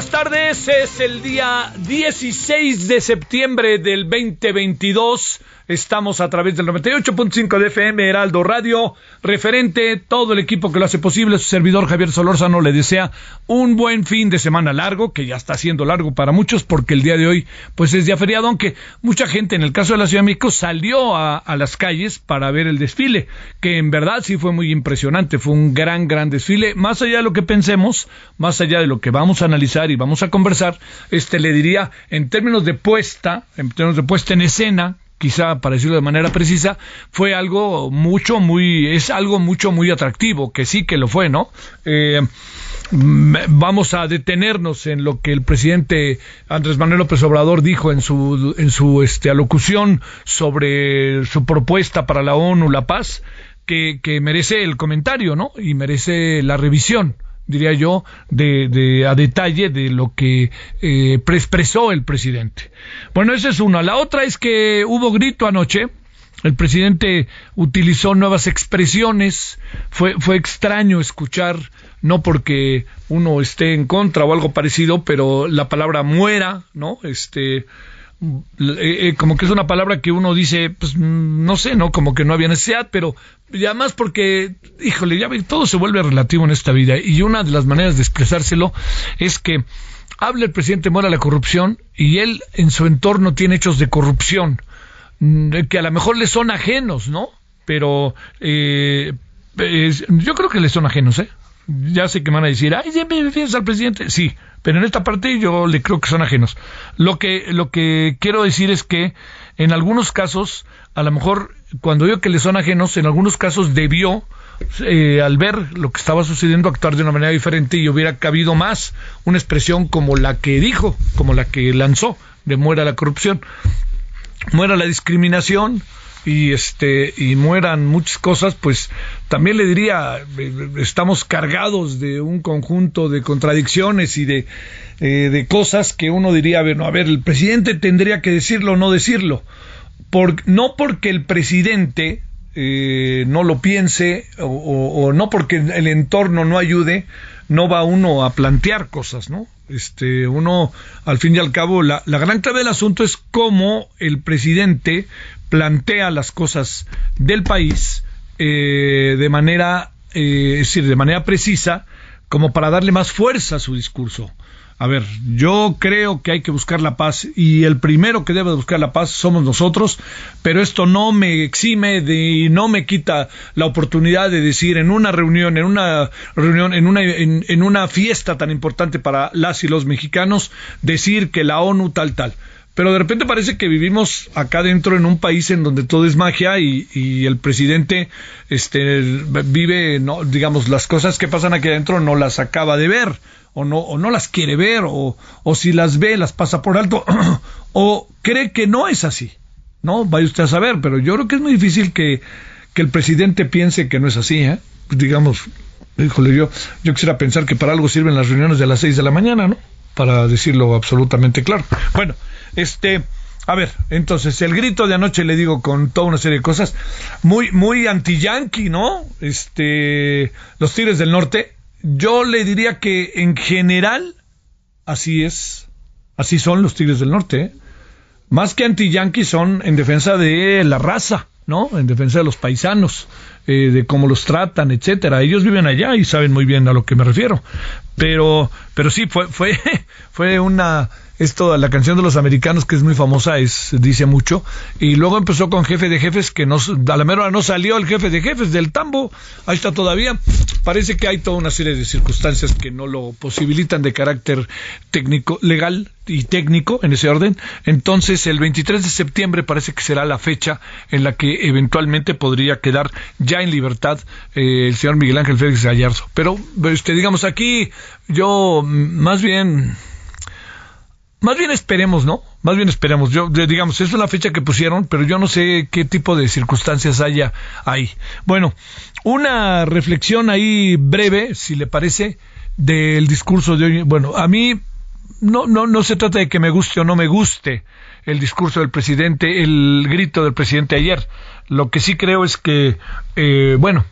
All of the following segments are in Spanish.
Buenas tardes, es el día 16 de septiembre del 2022. Estamos a través del 98.5 de FM Heraldo Radio. Referente, todo el equipo que lo hace posible, su servidor Javier Solórzano le desea un buen fin de semana largo, que ya está siendo largo para muchos porque el día de hoy pues es día feriado, aunque mucha gente en el caso de la Ciudad de México salió a, a las calles para ver el desfile, que en verdad sí fue muy impresionante, fue un gran, gran desfile, más allá de lo que pensemos, más allá de lo que vamos a analizar y vamos a conversar, este le diría en términos de puesta, en términos de puesta en escena, quizá para decirlo de manera precisa, fue algo mucho, muy, es algo mucho, muy atractivo, que sí que lo fue, ¿no? Eh, mm, vamos a detenernos en lo que el presidente Andrés Manuel López Obrador dijo en su, en su este, alocución sobre su propuesta para la ONU, la paz, que, que merece el comentario, ¿no? Y merece la revisión diría yo, de, de, a detalle de lo que eh, expresó el presidente. Bueno, esa es una. La otra es que hubo grito anoche. El presidente utilizó nuevas expresiones. Fue, fue extraño escuchar, no porque uno esté en contra o algo parecido, pero la palabra muera, ¿no? Este, eh, eh, como que es una palabra que uno dice, pues no sé, ¿no? Como que no había necesidad, pero y además porque, híjole, ya ve, todo se vuelve relativo en esta vida y una de las maneras de expresárselo es que habla el presidente muera la corrupción y él en su entorno tiene hechos de corrupción mm, que a lo mejor le son ajenos, ¿no? Pero eh, yo creo que le son ajenos, ¿eh? Ya sé que me van a decir, ay, siempre defiendes al presidente. Sí, pero en esta parte yo le creo que son ajenos. Lo que, lo que quiero decir es que en algunos casos, a lo mejor cuando digo que le son ajenos, en algunos casos debió, eh, al ver lo que estaba sucediendo, actuar de una manera diferente y hubiera cabido más una expresión como la que dijo, como la que lanzó, de muera la corrupción, muera la discriminación, y este y mueran muchas cosas, pues también le diría estamos cargados de un conjunto de contradicciones y de, eh, de cosas que uno diría, bueno, a ver, el presidente tendría que decirlo o no decirlo. Por, no porque el presidente eh, no lo piense o, o, o no porque el entorno no ayude, no va uno a plantear cosas, ¿no? Este, uno, al fin y al cabo, la, la gran clave del asunto es cómo el presidente plantea las cosas del país eh, de manera, eh, es decir, de manera precisa, como para darle más fuerza a su discurso. A ver, yo creo que hay que buscar la paz y el primero que debe buscar la paz somos nosotros, pero esto no me exime de no me quita la oportunidad de decir en una reunión, en una reunión, en una en, en una fiesta tan importante para las y los mexicanos, decir que la ONU tal tal pero de repente parece que vivimos acá dentro en un país en donde todo es magia y, el presidente este, vive, no, digamos, las cosas que pasan aquí adentro no las acaba de ver o no, o no las quiere ver o, si las ve las pasa por alto o cree que no es así. No, vaya usted a saber, pero yo creo que es muy difícil que, el presidente piense que no es así, ¿eh? digamos, híjole, yo, yo quisiera pensar que para algo sirven las reuniones de las seis de la mañana, ¿no? Para decirlo absolutamente claro. Bueno, este, a ver, entonces, el grito de anoche le digo con toda una serie de cosas, muy, muy anti-yankee, ¿no? Este, los Tigres del Norte, yo le diría que en general, así es, así son los Tigres del Norte, ¿eh? Más que anti-yankee son en defensa de la raza, ¿no? En defensa de los paisanos. Eh, de cómo los tratan, etcétera. Ellos viven allá y saben muy bien a lo que me refiero. Pero, pero sí, fue, fue, fue una, esto, la canción de los americanos, que es muy famosa, es, dice mucho. Y luego empezó con Jefe de Jefes, que no, a la mera no salió el Jefe de Jefes del tambo. Ahí está todavía. Parece que hay toda una serie de circunstancias que no lo posibilitan de carácter técnico, legal y técnico en ese orden. Entonces, el 23 de septiembre parece que será la fecha en la que eventualmente podría quedar ya en libertad eh, el señor Miguel Ángel Félix Gallardo. Pero, este, digamos, aquí yo más bien más bien esperemos, ¿no? Más bien esperemos. Yo, digamos, es una fecha que pusieron, pero yo no sé qué tipo de circunstancias haya ahí. Bueno, una reflexión ahí breve, si le parece, del discurso de hoy. Bueno, a mí no, no, no se trata de que me guste o no me guste el discurso del presidente, el grito del presidente ayer. Lo que sí creo es que, eh, bueno,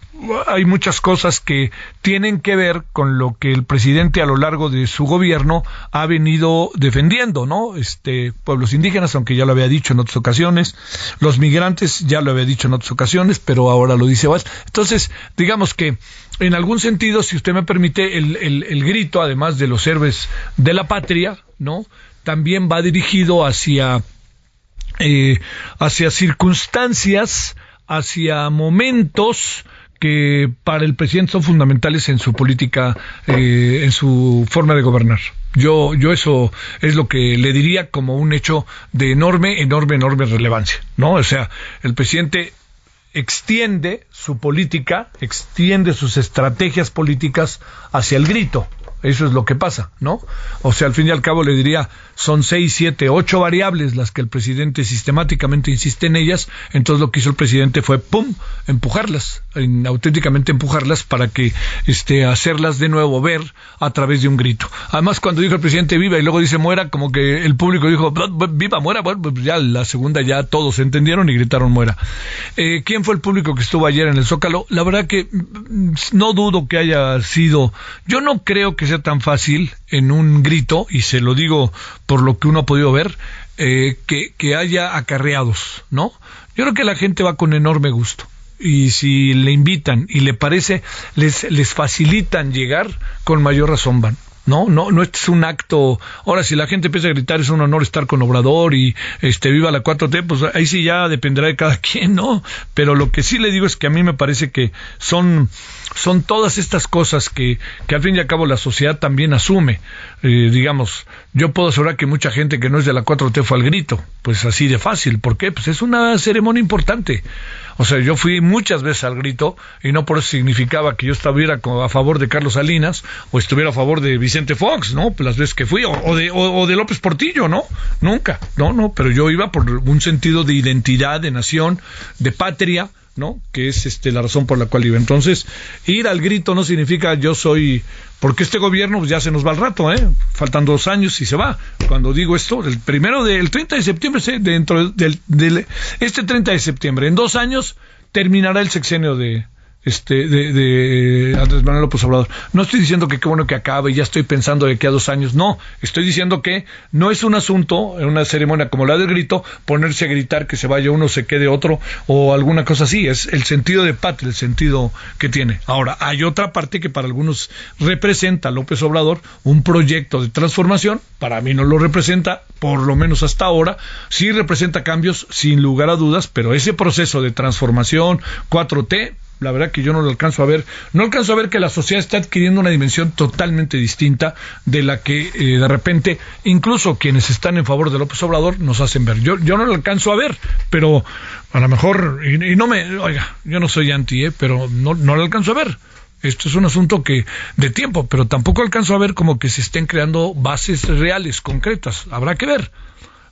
hay muchas cosas que tienen que ver con lo que el presidente a lo largo de su gobierno ha venido defendiendo, ¿no? Este, pueblos indígenas, aunque ya lo había dicho en otras ocasiones, los migrantes, ya lo había dicho en otras ocasiones, pero ahora lo dice más. Entonces, digamos que, en algún sentido, si usted me permite, el, el, el grito, además de los héroes de la patria, ¿no? También va dirigido hacia, eh, hacia circunstancias, hacia momentos, que para el presidente son fundamentales en su política, eh, en su forma de gobernar. Yo, yo eso es lo que le diría como un hecho de enorme, enorme, enorme relevancia, ¿no? O sea, el presidente extiende su política, extiende sus estrategias políticas hacia el grito, eso es lo que pasa, ¿no? O sea, al fin y al cabo le diría, son seis, siete, ocho variables las que el presidente sistemáticamente insiste en ellas, entonces lo que hizo el presidente fue, ¡pum!, empujarlas, auténticamente empujarlas para que, este, hacerlas de nuevo ver a través de un grito. Además, cuando dijo el presidente viva y luego dice muera, como que el público dijo, viva, muera, bueno, pues ya la segunda ya todos entendieron y gritaron muera. Eh, ¿Quién fue el público que estuvo ayer en el Zócalo? La verdad que mm, no dudo que haya sido, yo no creo que sea tan fácil en un grito, y se lo digo por lo que uno ha podido ver, eh, que, que haya acarreados, ¿no? Yo creo que la gente va con enorme gusto y si le invitan y le parece, les, les facilitan llegar, con mayor razón van. No, no, no es un acto. Ahora, si la gente empieza a gritar, es un honor estar con Obrador y este viva la 4T, pues ahí sí ya dependerá de cada quien, ¿no? Pero lo que sí le digo es que a mí me parece que son, son todas estas cosas que, que al fin y al cabo la sociedad también asume. Eh, digamos, yo puedo asegurar que mucha gente que no es de la 4T fue al grito, pues así de fácil. ¿Por qué? Pues es una ceremonia importante. O sea, yo fui muchas veces al grito y no por eso significaba que yo estuviera a favor de Carlos Salinas o estuviera a favor de Vicente Fox, ¿no? Las veces que fui, o, de, o, de López Portillo, ¿no? Nunca, no, no, pero yo iba por un sentido de identidad, de nación, de patria, ¿no? Que es este la razón por la cual iba. Entonces, ir al grito no significa yo soy porque este gobierno pues, ya se nos va al rato, ¿eh? Faltan dos años y se va. Cuando digo esto, el primero del 30 de septiembre, dentro del, del, este 30 de septiembre, en dos años terminará el sexenio de, este, de, Andrés Manuel López Obrador. No estoy diciendo que qué bueno que acabe, ya estoy pensando de que a dos años. No, estoy diciendo que no es un asunto, en una ceremonia como la del grito, ponerse a gritar que se vaya uno, se quede otro, o alguna cosa así. Es el sentido de patria, el sentido que tiene. Ahora, hay otra parte que para algunos representa López Obrador, un proyecto de transformación, para mí no lo representa, por lo menos hasta ahora, sí representa cambios, sin lugar a dudas, pero ese proceso de transformación 4T, La verdad que yo no lo alcanzo a ver. No alcanzo a ver que la sociedad está adquiriendo una dimensión totalmente distinta de la que eh, de repente incluso quienes están en favor de López Obrador nos hacen ver. Yo, yo no lo alcanzo a ver, pero a lo mejor, y, no me, oiga, yo no soy anti, ¿eh? pero no, no lo alcanzo a ver. Esto es un asunto que de tiempo, pero tampoco alcanzo a ver como que se estén creando bases reales, concretas. Habrá que ver.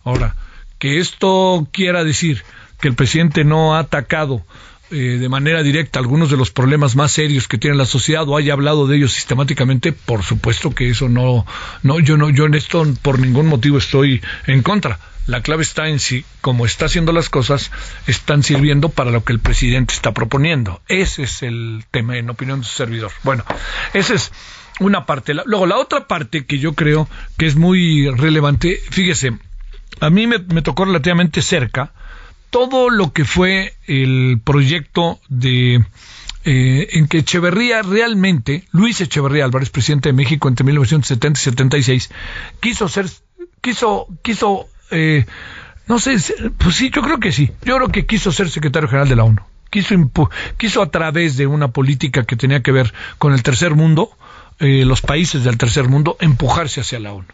Ahora, que esto quiera decir que el presidente no ha atacado eh, de manera directa algunos de los problemas más serios que tiene la sociedad o haya hablado de ellos sistemáticamente, por supuesto que eso no, no, yo no, yo en esto por ningún motivo estoy en contra. La clave está en si, como está haciendo las cosas, están sirviendo para lo que el presidente está proponiendo. Ese es el tema, en opinión de su servidor. Bueno, esa es una parte. Luego, la otra parte que yo creo que es muy relevante, fíjese, a mí me, tocó relativamente cerca todo lo que fue el proyecto de eh, en que Echeverría realmente, Luis Echeverría Álvarez, presidente de México entre 1970 y 76, quiso ser, quiso, quiso eh, no sé, pues sí, yo creo que sí. Yo creo que quiso ser secretario general de la ONU. Quiso, quiso a través de una política que tenía que ver con el tercer mundo, eh, los países del tercer mundo, empujarse hacia la ONU.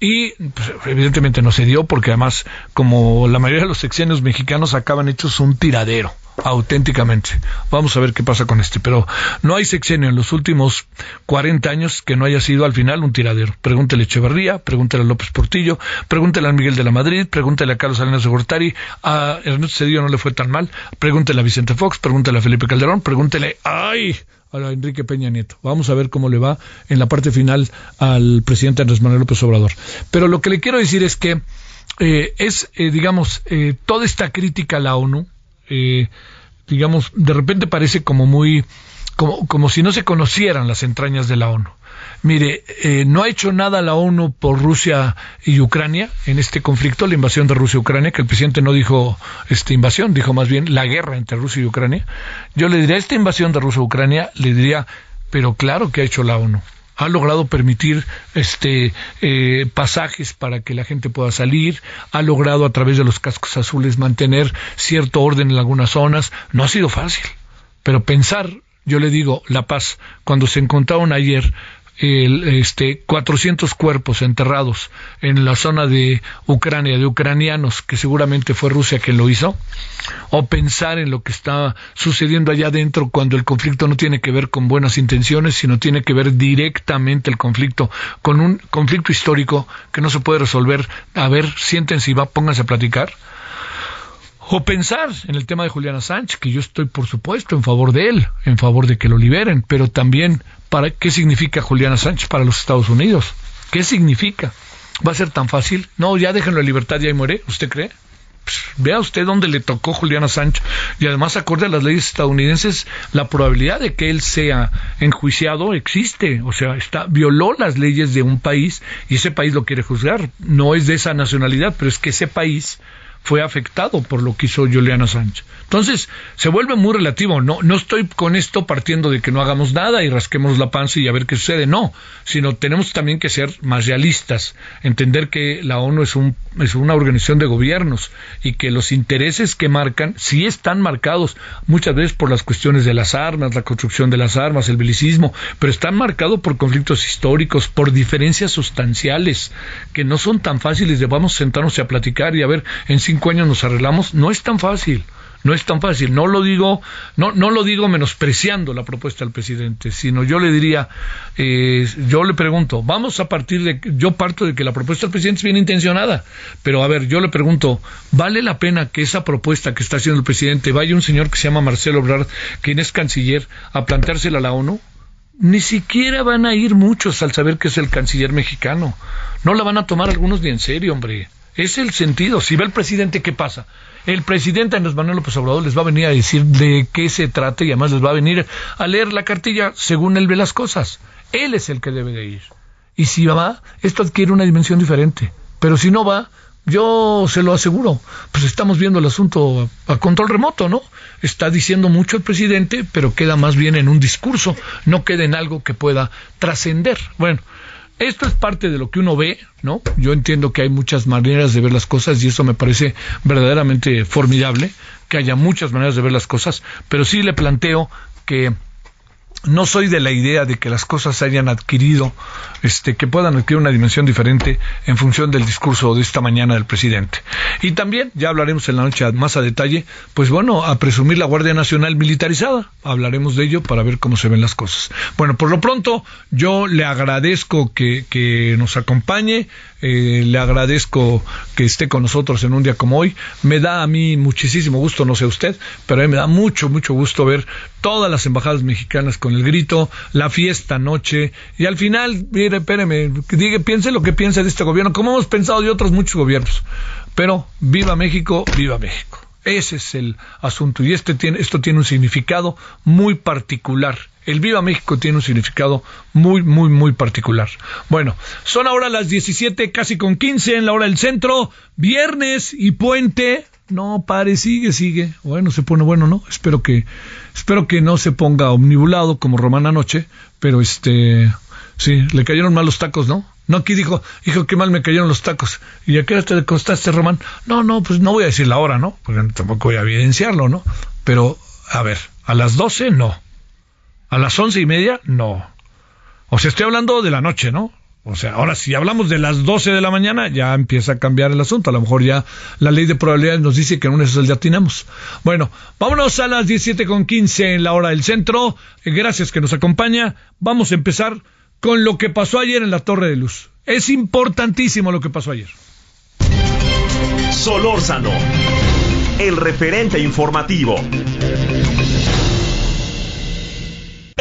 Y pues, evidentemente no se dio porque además, como la mayoría de los sexenios mexicanos acaban hechos un tiradero auténticamente. Vamos a ver qué pasa con este. Pero no hay sexenio en los últimos 40 años que no haya sido al final un tiradero. Pregúntele a Echeverría, pregúntele a López Portillo, pregúntele a Miguel de la Madrid, pregúntele a Carlos Salinas Gortari, a Ernesto Cedillo no le fue tan mal, pregúntele a Vicente Fox, pregúntele a Felipe Calderón, pregúntele, ¡ay! A Enrique Peña Nieto. Vamos a ver cómo le va en la parte final al presidente Andrés Manuel López Obrador. Pero lo que le quiero decir es que eh, es, eh, digamos, eh, toda esta crítica a la ONU, eh, digamos, de repente parece como muy, como, como si no se conocieran las entrañas de la ONU. Mire, eh, no ha hecho nada la ONU por Rusia y Ucrania en este conflicto, la invasión de Rusia y Ucrania, que el presidente no dijo esta invasión, dijo más bien la guerra entre Rusia y Ucrania. Yo le diría, esta invasión de Rusia y Ucrania, le diría, pero claro que ha hecho la ONU ha logrado permitir este eh, pasajes para que la gente pueda salir, ha logrado a través de los cascos azules mantener cierto orden en algunas zonas. No ha sido fácil, pero pensar, yo le digo, la paz, cuando se encontraron ayer el, este, 400 cuerpos enterrados en la zona de Ucrania, de ucranianos, que seguramente fue Rusia quien lo hizo, o pensar en lo que está sucediendo allá adentro cuando el conflicto no tiene que ver con buenas intenciones, sino tiene que ver directamente el conflicto con un conflicto histórico que no se puede resolver. A ver, siéntense y va, pónganse a platicar o pensar en el tema de Juliana Sánchez, que yo estoy por supuesto en favor de él, en favor de que lo liberen, pero también para qué significa Juliana Sánchez para los Estados Unidos. ¿Qué significa? ¿Va a ser tan fácil? No, ya déjenlo en libertad y ahí muere, ¿usted cree? Pues, vea usted dónde le tocó Juliana Sánchez y además acorde a las leyes estadounidenses la probabilidad de que él sea enjuiciado existe, o sea, está violó las leyes de un país y ese país lo quiere juzgar, no es de esa nacionalidad, pero es que ese país fue afectado por lo que hizo Juliana Sánchez. Entonces, se vuelve muy relativo. No, no estoy con esto partiendo de que no hagamos nada y rasquemos la panza y a ver qué sucede. No, sino tenemos también que ser más realistas, entender que la ONU es, un, es una organización de gobiernos y que los intereses que marcan sí están marcados muchas veces por las cuestiones de las armas, la construcción de las armas, el belicismo, pero están marcados por conflictos históricos, por diferencias sustanciales que no son tan fáciles de vamos a sentarnos y a platicar y a ver en cinco años nos arreglamos. No es tan fácil. No es tan fácil. No lo digo, no, no lo digo menospreciando la propuesta del presidente, sino yo le diría, eh, yo le pregunto, vamos a partir de, yo parto de que la propuesta del presidente es bien intencionada, pero a ver, yo le pregunto, ¿vale la pena que esa propuesta que está haciendo el presidente vaya un señor que se llama Marcelo Obrador, quien es canciller, a planteársela a la ONU? Ni siquiera van a ir muchos al saber que es el canciller mexicano. No la van a tomar algunos ni en serio, hombre. Es el sentido. Si ve el presidente, ¿qué pasa? el presidente Andrés Manuel López Obrador les va a venir a decir de qué se trata y además les va a venir a leer la cartilla según él ve las cosas. Él es el que debe de ir. Y si va, esto adquiere una dimensión diferente. Pero si no va, yo se lo aseguro, pues estamos viendo el asunto a, control remoto, ¿no? Está diciendo mucho el presidente, pero queda más bien en un discurso, no queda en algo que pueda trascender. Bueno, Esto es parte de lo que uno ve, ¿no? Yo entiendo que hay muchas maneras de ver las cosas y eso me parece verdaderamente formidable, que haya muchas maneras de ver las cosas, pero sí le planteo que no soy de la idea de que las cosas hayan adquirido, este, que puedan adquirir una dimensión diferente en función del discurso de esta mañana del presidente. Y también, ya hablaremos en la noche más a detalle, pues bueno, a presumir la Guardia Nacional militarizada. Hablaremos de ello para ver cómo se ven las cosas. Bueno, por lo pronto, yo le agradezco que, que nos acompañe, eh, le agradezco que esté con nosotros en un día como hoy. Me da a mí muchísimo gusto, no sé usted, pero a mí me da mucho, mucho gusto ver todas las embajadas mexicanas con el grito, la fiesta anoche, y al final, mire, espéreme, diga, piense lo que piense de este gobierno, como hemos pensado de otros muchos gobiernos. Pero viva México, viva México. Ese es el asunto y este tiene, esto tiene un significado muy particular el Viva México tiene un significado muy, muy, muy particular. Bueno, son ahora las 17, casi con 15 en la hora del centro, viernes y puente. No, pare, sigue, sigue. Bueno, se pone bueno, ¿no? Espero que, espero que no se ponga omnibulado como Román anoche, pero este, sí, le cayeron mal los tacos, ¿no? No, aquí dijo, dijo, qué mal me cayeron los tacos. ¿Y a qué hora te costaste, Román? No, no, pues no voy a decir la hora, ¿no? Porque tampoco voy a evidenciarlo, ¿no? Pero, a ver, a las 12 no. A las once y media, no. O sea, estoy hablando de la noche, ¿no? O sea, ahora si hablamos de las doce de la mañana, ya empieza a cambiar el asunto. A lo mejor ya la ley de probabilidades nos dice que en un eso ya tenemos. Bueno, vámonos a las diecisiete con quince en la hora del centro. Eh, gracias que nos acompaña. Vamos a empezar con lo que pasó ayer en la Torre de Luz. Es importantísimo lo que pasó ayer. Solórzano, el referente informativo.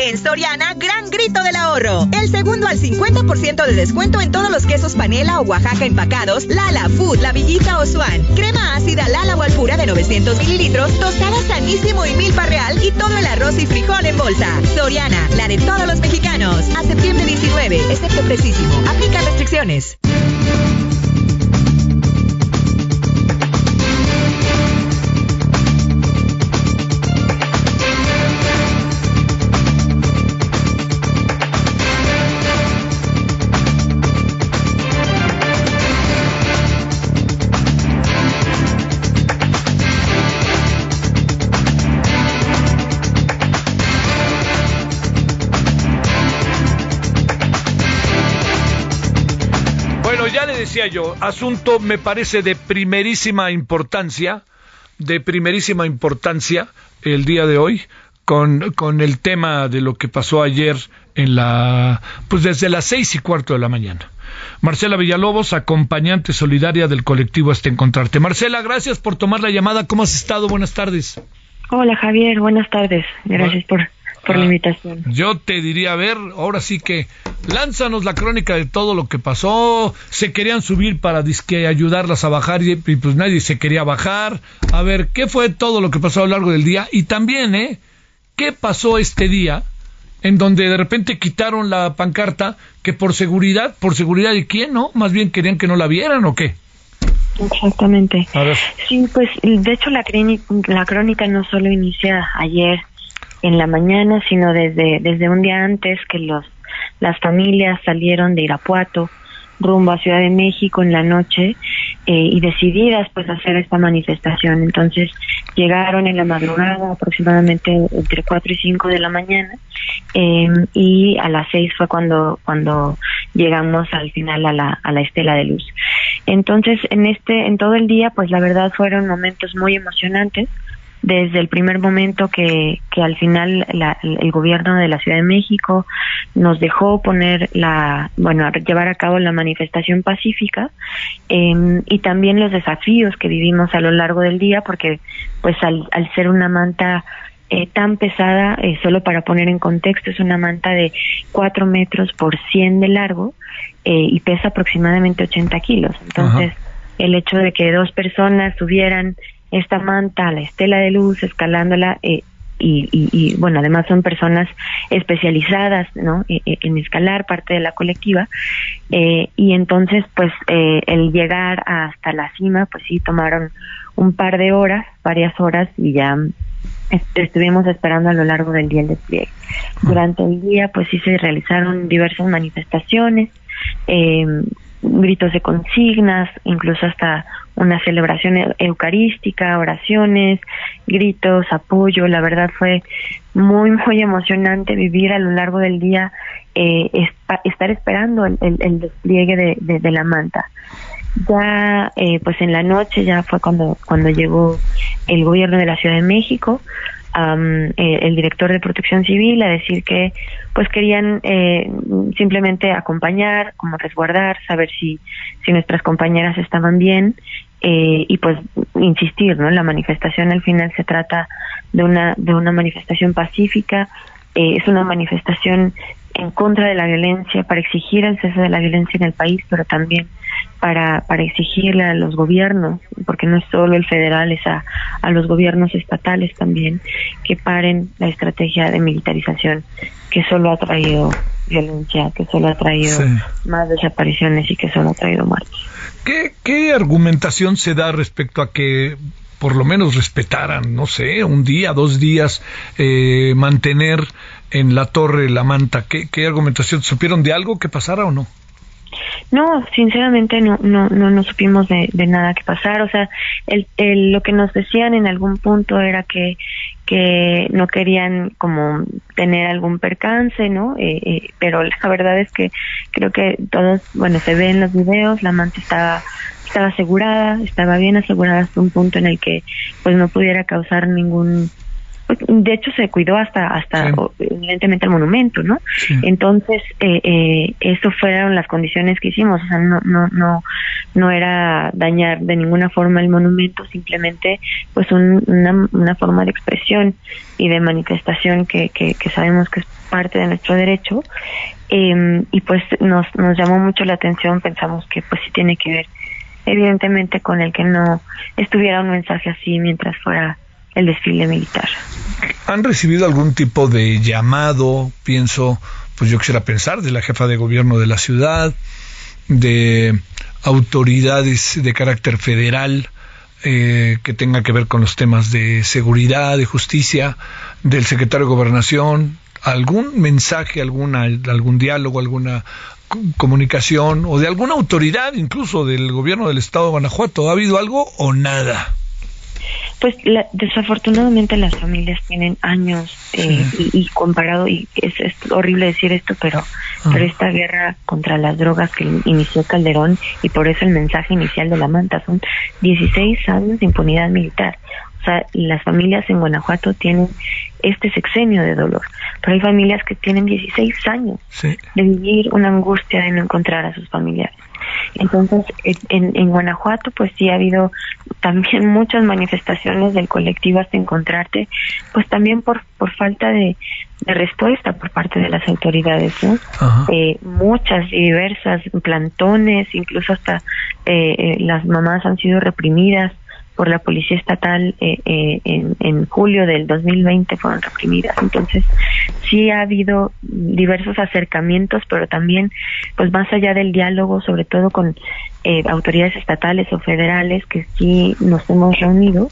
En Soriana, gran grito del ahorro. El segundo al 50% de descuento en todos los quesos panela o Oaxaca empacados, Lala, Food, La Villita o Swan. Crema ácida Lala o Alpura de 900 mililitros, tostada sanísimo y milpa real y todo el arroz y frijol en bolsa. Soriana, la de todos los mexicanos. A septiembre 19, excepto precisísimo. Aplica restricciones. Decía yo, asunto me parece de primerísima importancia, de primerísima importancia el día de hoy, con, con el tema de lo que pasó ayer en la, pues desde las seis y cuarto de la mañana. Marcela Villalobos, acompañante solidaria del colectivo Hasta Encontrarte. Marcela, gracias por tomar la llamada. ¿Cómo has estado? Buenas tardes. Hola Javier, buenas tardes. Gracias por por la ah, invitación. Yo te diría, a ver, ahora sí que lánzanos la crónica de todo lo que pasó. Se querían subir para disque ayudarlas a bajar y, pues nadie se quería bajar. A ver, ¿qué fue todo lo que pasó a lo largo del día? Y también, ¿eh? ¿Qué pasó este día en donde de repente quitaron la pancarta que por seguridad, por seguridad de quién, ¿no? Más bien querían que no la vieran o qué? Exactamente. Sí, pues de hecho la, la crónica no solo inicia ayer, en la mañana, sino desde, desde un día antes que los, las familias salieron de Irapuato rumbo a Ciudad de México en la noche eh, y decididas pues hacer esta manifestación. Entonces llegaron en la madrugada aproximadamente entre 4 y 5 de la mañana em, y a las 6 fue cuando, cuando llegamos al final a la, a la estela de luz. Entonces en este, en todo el día pues la verdad fueron momentos muy emocionantes desde el primer momento que, que al final el gobierno de la Ciudad de México nos dejó poner la, bueno, llevar a cabo la manifestación pacífica em, y también los desafíos que vivimos a lo largo del día, porque pues al, al ser una manta eh, tan pesada, eh, solo para poner en contexto, es una manta de 4 metros por 100 de largo eh, y pesa aproximadamente 80 kilos. Entonces, el hecho de que dos personas subieran esta manta, la estela de luz, escalándola. Eh, y, bueno, además son personas especializadas ¿no? E, e, en escalar, parte de la colectiva. Eh, y entonces, pues, eh, el llegar hasta la cima, pues sí, tomaron un par de horas, varias horas, y ya estuvimos esperando a lo largo del día el despliegue. Durante el día, pues sí se realizaron diversas manifestaciones, eh, gritos de consignas, incluso hasta una celebración eucarística, oraciones, gritos, apoyo. La verdad fue muy, muy emocionante vivir a lo largo del día, eh, estar esperando el, el, despliegue de, de, la manta. Ya, eh, pues en la noche ya fue cuando, cuando llegó el gobierno de la Ciudad de México, eh, el director de Protección Civil a decir que pues querían eh, simplemente acompañar, como resguardar, saber si, si nuestras compañeras estaban bien eh, y pues insistir, ¿no? La manifestación al final se trata de una de una manifestación pacífica, es una manifestación en contra de la violencia, para exigir el cese de la violencia en el país, pero también para, para exigirle a los gobiernos, porque no es solo el federal, es a, a los gobiernos estatales también, que paren la estrategia de militarización que solo ha traído violencia, que solo ha traído más desapariciones y que solo ha traído muertes. ¿Qué, ¿Qué argumentación se da respecto a que por lo menos respetaran, no sé, un día, dos días, eh, mantener en la torre la manta? ¿Qué, qué argumentación? ¿Supieron de algo que pasara o no? No, sinceramente no, no, no, no supimos de, de nada que pasar. O sea, el, el, lo que nos decían en algún punto era que, que no querían como tener algún percance, ¿no? Eh, eh, pero la verdad es que creo que todos, bueno, se ve en los videos, la manta estaba estaba asegurada, estaba bien asegurada hasta un punto en el que pues no pudiera causar ningún de hecho se cuidó hasta hasta evidentemente el monumento no entonces eh, eh, eso fueron las condiciones que hicimos o sea no no no no era dañar de ninguna forma el monumento simplemente pues una, una forma de expresión y de manifestación que, que, que sabemos que es parte de nuestro derecho. Eh, y pues nos nos llamó mucho la atención pensamos que pues sí tiene que ver evidentemente con el que no estuviera un mensaje así mientras fuera el desfile militar. ¿Han recibido algún tipo de llamado, pienso, pues yo quisiera pensar, de la jefa de gobierno de la ciudad, de autoridades de carácter federal eh, que tenga que ver con los temas de seguridad, de justicia, del secretario de gobernación, algún mensaje, alguna, algún diálogo, alguna comunicación o de alguna autoridad incluso del gobierno del estado de Guanajuato? ¿Ha habido algo o nada? Pues desafortunadamente las familias tienen años eh, y, comparado, y es, horrible decir esto, pero, ah. pero esta guerra contra las drogas que inició Calderón y por eso el mensaje inicial de la manta son 16 años de impunidad militar. O sea, las familias en Guanajuato tienen este sexenio de dolor, pero hay familias que tienen 16 años de vivir una angustia de no encontrar a sus familiares. Entonces, en, en Guanajuato, pues sí ha habido también muchas manifestaciones del colectivo hasta encontrarte, pues también por, por falta de, de respuesta por parte de las autoridades, ¿no? Eh, muchas y diversas plantones, incluso hasta eh, eh, las mamás han sido reprimidas por la policía estatal eh, eh, en, en, julio del 2020 fueron reprimidas. Entonces, sí ha habido diversos acercamientos, pero también, pues más allá del diálogo, sobre todo con eh, autoridades estatales o federales, que sí nos hemos reunido,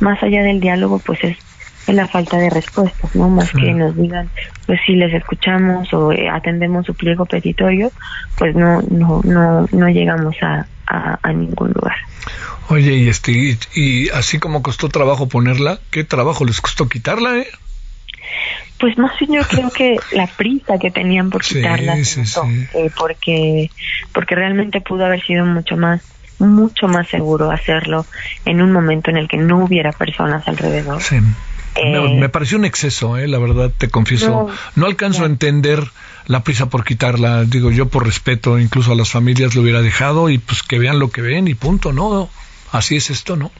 más allá del diálogo, pues es la falta de respuestas, ¿no? Más que nos digan, pues si les escuchamos o atendemos su pliego petitorio, pues no, no, no, no llegamos a, a ningún lugar. Oye, y este y, así como costó trabajo ponerla, ¿qué trabajo les costó quitarla, eh? Pues más bien yo creo que la prisa que tenían por quitarla, eh, porque porque realmente pudo haber sido mucho más mucho más seguro hacerlo en un momento en el que no hubiera personas alrededor. Sí. Eh, me, pareció un exceso, eh, la verdad, te confieso. No, alcanzo a entender la prisa por quitarla. Digo, yo por respeto incluso a las familias lo hubiera dejado y pues que vean lo que ven y punto, ¿no? Así es esto, ¿no?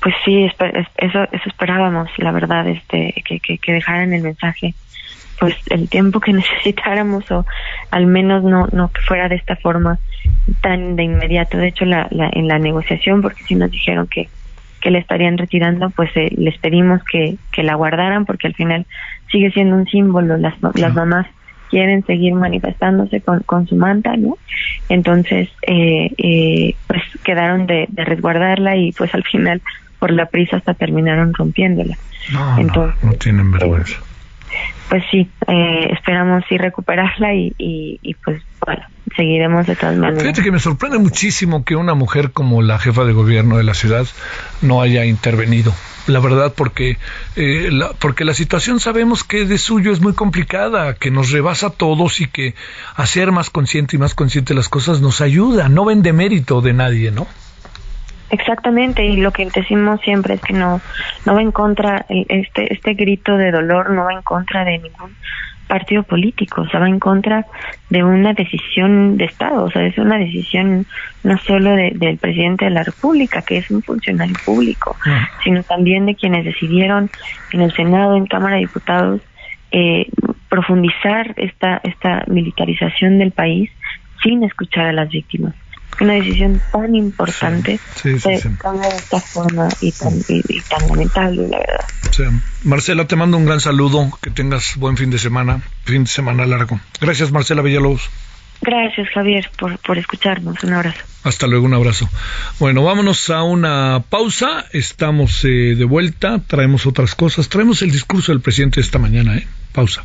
Pues sí, eso, eso esperábamos, la verdad, este, que, que, dejaran el mensaje, pues el tiempo que necesitáramos o al menos no, no que fuera de esta forma tan de inmediato. De hecho, la, la, en la negociación, porque sí nos dijeron que, que le estarían retirando, pues eh, les pedimos que, que la guardaran porque al final sigue siendo un símbolo. Las, las mamás quieren seguir manifestándose con, con su manta, ¿no? Entonces, eh, eh, pues quedaron de, resguardarla y pues al final por la prisa hasta terminaron rompiéndola. No, Entonces, no, tienen vergüenza. pues sí, eh, esperamos sí recuperarla y, y, y pues bueno, seguiremos de todas maneras. Fíjate que me sorprende muchísimo que una mujer como la jefa de gobierno de la ciudad no haya intervenido. La verdad, porque, eh, la, porque la situación sabemos que de suyo es muy complicada, que nos rebasa a todos y que hacer más consciente y más consciente las cosas nos ayuda, no vende mérito de nadie, ¿no? Exactamente, y lo que decimos siempre es que no, no va en contra, este, este grito de dolor no va en contra de ningún partido político, o sea, va en contra de una decisión de Estado, o sea, es una decisión no solo del presidente de la República, que es un funcionario público, sino también de quienes decidieron en el Senado, en Cámara de Diputados, eh, profundizar esta, esta militarización del país sin escuchar a las víctimas una decisión tan importante sí, de esta forma y tan, lamentable, la verdad. Marcela, te mando un gran saludo, que tengas buen fin de semana, fin de semana largo. Gracias, Marcela Villalobos. Gracias, Javier, por, por escucharnos. Un abrazo. Hasta luego, un abrazo. Bueno, vámonos a una pausa. Estamos eh, de vuelta, traemos otras cosas. Traemos el discurso del presidente esta mañana, ¿eh? Pausa.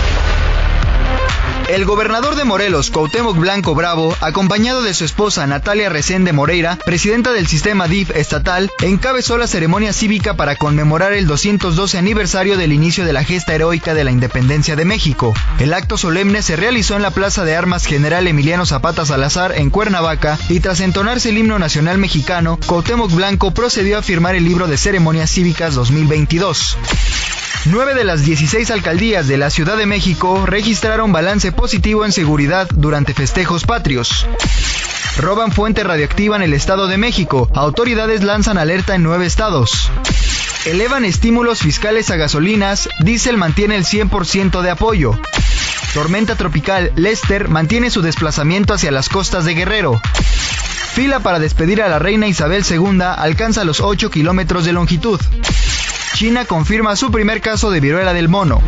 El gobernador de Morelos, Cuauhtémoc Blanco Bravo, acompañado de su esposa Natalia Resende Moreira, presidenta del sistema DIF estatal, encabezó la ceremonia cívica para conmemorar el 212 aniversario del inicio de la gesta heroica de la independencia de México. El acto solemne se realizó en la Plaza de Armas General Emiliano Zapata Salazar en Cuernavaca y tras entonarse el himno nacional mexicano, Cuauhtémoc Blanco procedió a firmar el libro de ceremonias cívicas 2022. Nueve de las 16 alcaldías de la Ciudad de México registraron balance positivo en seguridad durante festejos patrios. Roban fuente radioactiva en el Estado de México. Autoridades lanzan alerta en nueve estados. Elevan estímulos fiscales a gasolinas. Diesel mantiene el 100% de apoyo. Tormenta tropical Lester mantiene su desplazamiento hacia las costas de Guerrero. Fila para despedir a la reina Isabel II alcanza los 8 kilómetros de longitud. China confirma su primer caso de viruela del mono.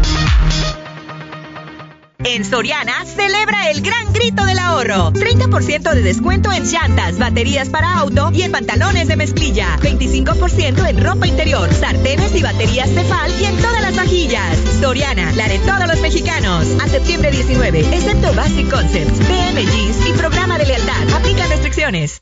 En Soriana, celebra el gran grito del ahorro. 30% de descuento en llantas, baterías para auto y en pantalones de mezclilla. 25% en ropa interior, sartenes y baterías Tefal y en todas las vajillas. Soriana, la de todos los mexicanos. A septiembre 19, excepto Basic Concepts, BM Jeans y programa de lealtad. Aplica restricciones.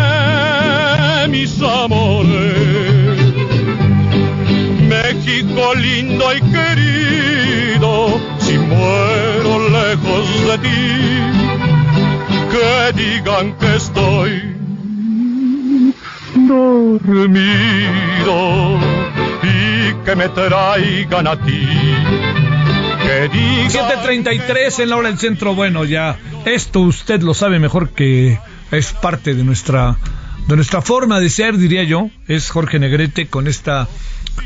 mis amores. México lindo y querido, si muero lejos de ti, que digan que estoy dormido y que me traigan a ti. 7.33 en la hora del centro. Bueno, ya, esto usted lo sabe mejor que es parte de nuestra de nuestra forma de ser, diría yo. Es Jorge Negrete con esta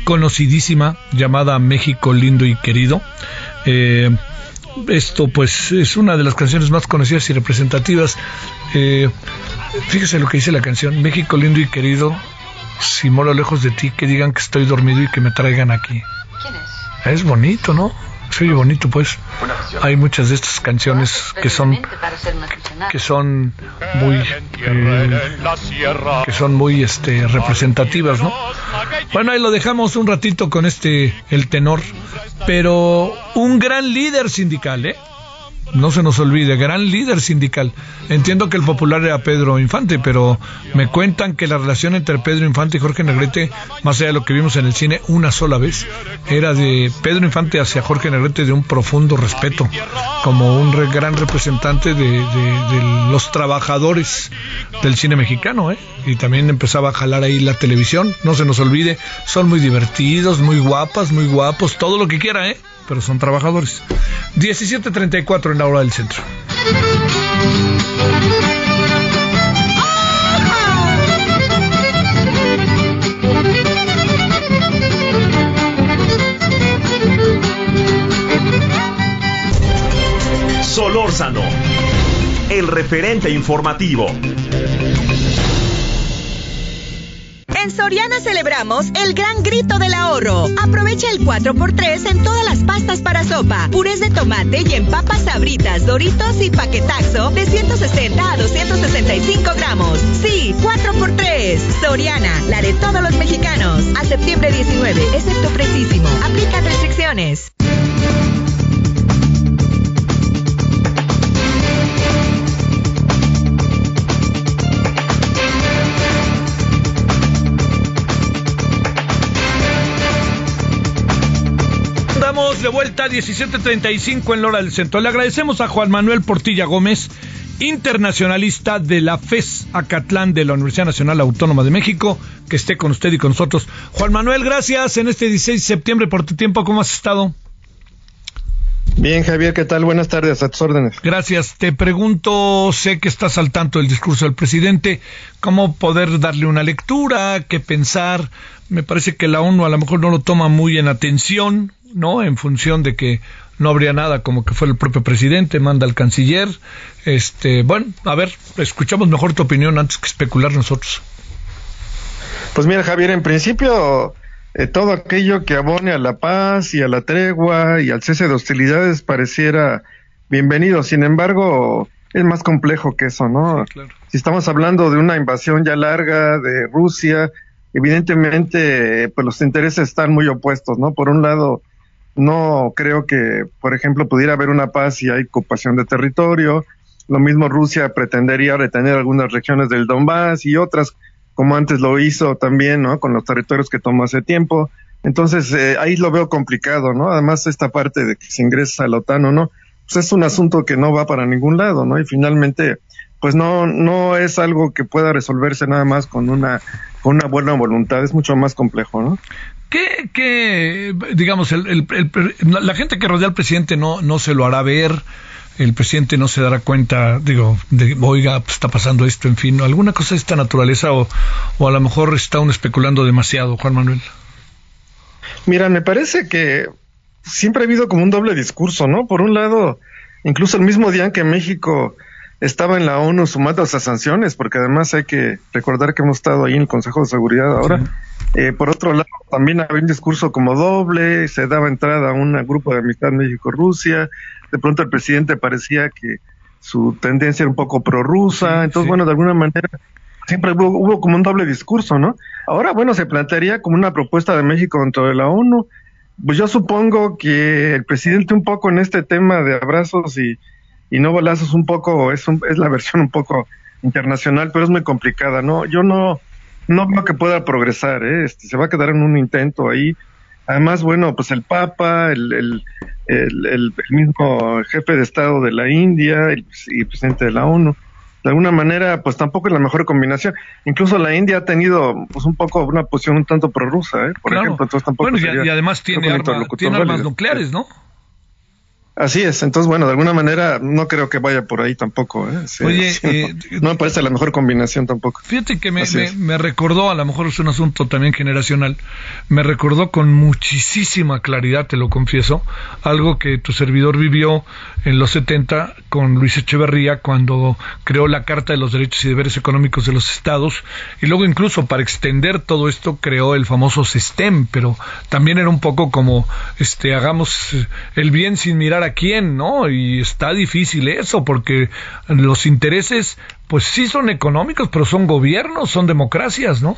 conocidísima llamada México lindo y querido. Eh, esto pues es una de las canciones más conocidas y representativas. Eh, fíjese lo que dice la canción, México lindo y querido, si moro lejos de ti, que digan que estoy dormido y que me traigan aquí. ¿Quién es? Es bonito, ¿no? Se bonito, pues. Hay muchas de estas canciones que son que son muy eh, que son muy este representativas, ¿no? Bueno, ahí lo dejamos un ratito con este el tenor, pero un gran líder sindical, ¿eh? No se nos olvide, gran líder sindical. Entiendo que el popular era Pedro Infante, pero me cuentan que la relación entre Pedro Infante y Jorge Negrete, más allá de lo que vimos en el cine una sola vez, era de Pedro Infante hacia Jorge Negrete de un profundo respeto, como un gran representante de, los trabajadores del cine mexicano, ¿eh? y también empezaba a jalar ahí la televisión, no se nos olvide, son muy divertidos, muy guapas, muy guapos, todo lo que quiera, ¿eh? Pero son trabajadores. 17.34 en la hora del centro. Solórzano, el referente informativo. En Soriana celebramos el gran grito del ahorro. Aprovecha el 4x3 en todas las pastas para sopa, purés de tomate y en papas sabritas, doritos y paquetaxo de 160 a 265 gramos. Sí, 4x3. Soriana, la de todos los mexicanos. A septiembre 19, excepto precisísimo. Aplica restricciones. De vuelta 17.35 en Lora del Centro. Le agradecemos a Juan Manuel Portilla Gómez, internacionalista de la FES Acatlán de la Universidad Nacional Autónoma de México, que esté con usted y con nosotros. Juan Manuel, gracias en este 16 de septiembre por tu tiempo. ¿Cómo has estado? Bien, Javier, ¿qué tal? Buenas tardes, a tus órdenes. Gracias. Te pregunto, sé que estás al tanto del discurso del presidente, ¿cómo poder darle una lectura? ¿Qué pensar? Me parece que la ONU a lo mejor no lo toma muy en atención, ¿no? En función de que no habría nada como que fue el propio presidente, manda al canciller. Este, bueno, a ver, escuchamos mejor tu opinión antes que especular nosotros. Pues mira, Javier, en principio eh, todo aquello que abone a la paz y a la tregua y al cese de hostilidades pareciera bienvenido. Sin embargo, es más complejo que eso, ¿no? Si estamos hablando de una invasión ya larga de Rusia, evidentemente, pues los intereses están muy opuestos, ¿no? Por un lado, no creo que, por ejemplo, pudiera haber una paz si hay ocupación de territorio. Lo mismo Rusia pretendería retener algunas regiones del Donbass y otras, como antes lo hizo también, ¿no? Con los territorios que tomó hace tiempo. Entonces, eh, ahí lo veo complicado, ¿no? Además, esta parte de que se ingresa a la OTAN o no, pues es un asunto que no va para ningún lado, ¿no? Y finalmente, pues no, no es algo que pueda resolverse nada más con una, con una buena voluntad, es mucho más complejo, ¿no? ¿Qué, digamos, el, la gente que rodea al presidente no, no se lo hará ver? el presidente no se dará cuenta, digo, de, oiga, pues, está pasando esto, en fin, alguna cosa de esta naturaleza o, o a lo mejor está uno especulando demasiado, Juan Manuel. Mira, me parece que siempre ha habido como un doble discurso, ¿no? Por un lado, incluso el mismo día en que México estaba en la ONU sumando esas sanciones, porque además hay que recordar que hemos estado ahí en el Consejo de Seguridad ahora. Eh, por otro lado, también había un discurso como doble, se daba entrada a un grupo de amistad México-Rusia, de pronto el presidente parecía que su tendencia era un poco prorrusa, entonces bueno, de alguna manera siempre hubo, hubo, como un doble discurso, ¿no? Ahora, bueno, se plantearía como una propuesta de México dentro de la ONU. Pues yo supongo que el presidente un poco en este tema de abrazos y, y no balazos un poco, es, es la versión un poco internacional, pero es muy complicada, ¿no? Yo no, no veo que pueda progresar, ¿eh? este, se va a quedar en un intento ahí. Además, bueno, pues el Papa, el, el, el, mismo jefe de Estado de la India y, presidente de la ONU. De alguna manera, pues tampoco es la mejor combinación. Incluso la India ha tenido pues un poco una posición un tanto prorrusa, ¿eh? por ejemplo. Entonces tampoco bueno, y, además tiene, tiene armas nucleares, ¿no? Así es, entonces bueno, de alguna manera no creo que vaya por ahí tampoco. ¿eh? Oye, eh, no, me parece la mejor combinación tampoco. Fíjate que me, me, recordó, a lo mejor es un asunto también generacional, me recordó con muchísima claridad, te lo confieso, algo que tu servidor vivió en los 70 con Luis Echeverría cuando creó la Carta de los Derechos y Deberes Económicos de los Estados y luego incluso para extender todo esto creó el famoso SISTEM, pero también era un poco como este hagamos el bien sin mirar a quién, ¿no? Y está difícil eso, porque los intereses, pues sí son económicos, pero son gobiernos, son democracias, ¿no?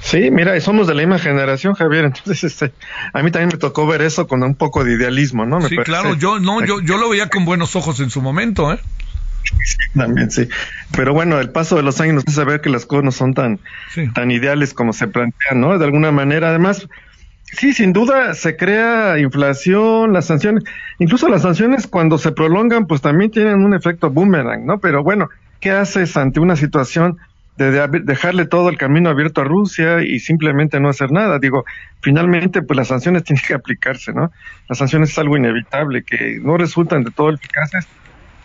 Sí, mira, y somos de la misma generación, Javier. Entonces, este, a mí también me tocó ver eso con un poco de idealismo, ¿no? sí, claro, yo no, yo, yo lo veía con buenos ojos en su momento, ¿eh? también sí. Pero bueno, el paso de los años nos hace ver que las cosas no son tan, tan ideales como se plantean, ¿no? De alguna manera, además, Sí, sin duda se crea inflación, las sanciones, incluso las sanciones cuando se prolongan, pues también tienen un efecto boomerang, ¿no? Pero bueno, ¿qué haces ante una situación de, dejarle todo el camino abierto a Rusia y simplemente no hacer nada? Digo, finalmente, pues las sanciones tienen que aplicarse, ¿no? Las sanciones es algo inevitable, que no resultan de todo eficaces,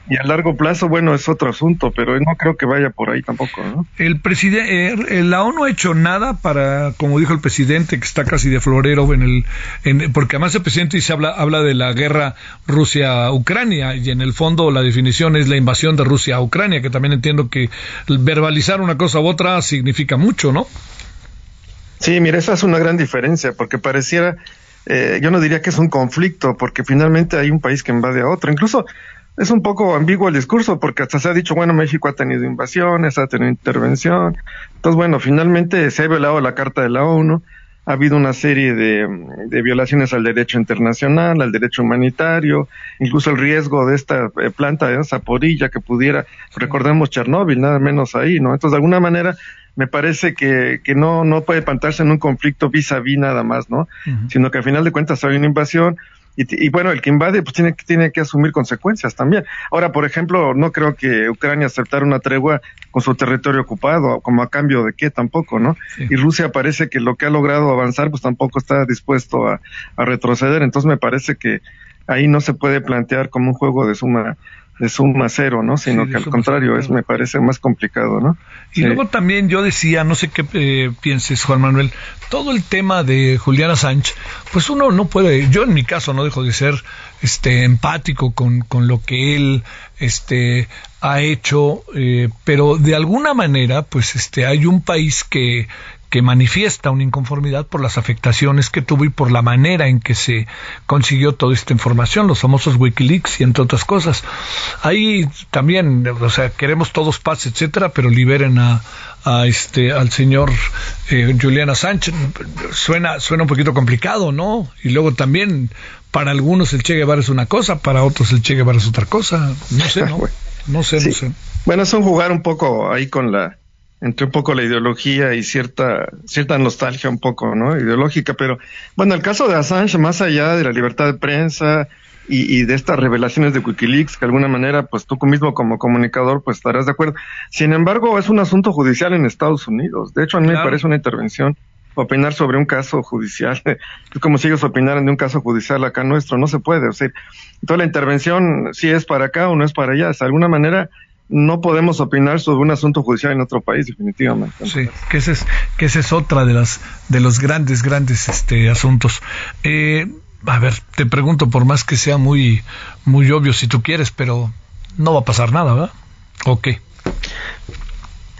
y a largo plazo, bueno, es otro asunto, pero no creo que vaya por ahí tampoco, ¿no? El presidente, eh, la ONU ha hecho nada para, como dijo el presidente, que está casi de florero en el, en, porque además el presidente dice, habla, habla de la guerra Rusia-Ucrania, y en el fondo la definición es la invasión de Rusia a Ucrania, que también entiendo que verbalizar una cosa u otra significa mucho, ¿no? Sí, mira, esa es una gran diferencia, porque pareciera, eh, yo no diría que es un conflicto, porque finalmente hay un país que invade a otro. Incluso es un poco ambiguo el discurso porque hasta se ha dicho, bueno, México ha tenido invasiones, ha tenido intervención. Entonces, bueno, finalmente se ha violado la Carta de la ONU, ha habido una serie de, de violaciones al derecho internacional, al derecho humanitario, incluso el riesgo de esta eh, planta de Zaporilla que pudiera, recordemos Chernóbil, nada menos ahí, ¿no? Entonces, de alguna manera, me parece que, que no, no puede plantarse en un conflicto vis a vis nada más, ¿no? Sino que al final de cuentas hay una invasión, y, bueno, el que invade pues tiene, tiene que asumir consecuencias también. Ahora, por ejemplo, no creo que Ucrania aceptara una tregua con su territorio ocupado, como a cambio de qué tampoco, ¿no? Y Rusia parece que lo que ha logrado avanzar pues tampoco está dispuesto a, a retroceder. Entonces me parece que ahí no se puede plantear como un juego de suma de suma cero, ¿no? Sino que al contrario, es me parece más complicado, ¿no? Y luego también yo decía, no sé qué eh, pienses, Juan Manuel, todo el tema de Juliana Sánchez, pues uno no puede, yo en mi caso no dejo de ser este empático con, con lo que él este ha hecho, eh, pero de alguna manera, pues este hay un país que que manifiesta una inconformidad por las afectaciones que tuvo y por la manera en que se consiguió toda esta información, los famosos Wikileaks y entre otras cosas. Ahí también, o sea, queremos todos paz, etcétera, pero liberen a, a este al señor eh, Juliana Sánchez. Suena suena un poquito complicado, ¿no? Y luego también para algunos el Che Guevara es una cosa, para otros el Che Guevara es otra cosa. No sé, ¿no? No sé, no sé. Bueno, es un jugar un poco ahí con la entre un poco la ideología y cierta cierta nostalgia un poco, ¿no? Ideológica, pero bueno, el caso de Assange, más allá de la libertad de prensa y, y, de estas revelaciones de Wikileaks, que de alguna manera, pues tú mismo como comunicador, pues estarás de acuerdo. Sin embargo, es un asunto judicial en Estados Unidos. De hecho, a mí me parece una intervención opinar sobre un caso judicial. Es como si ellos opinaran de un caso judicial acá nuestro, no se puede. O sea, toda la intervención, si es para acá o no es para allá, de alguna manera no podemos opinar sobre un asunto judicial en otro país definitivamente. Sí que ese es que esa es otra de las de los grandes grandes este asuntos. Eh, a ver te pregunto por más que sea muy muy obvio si tú quieres pero no va a pasar nada verdad o qué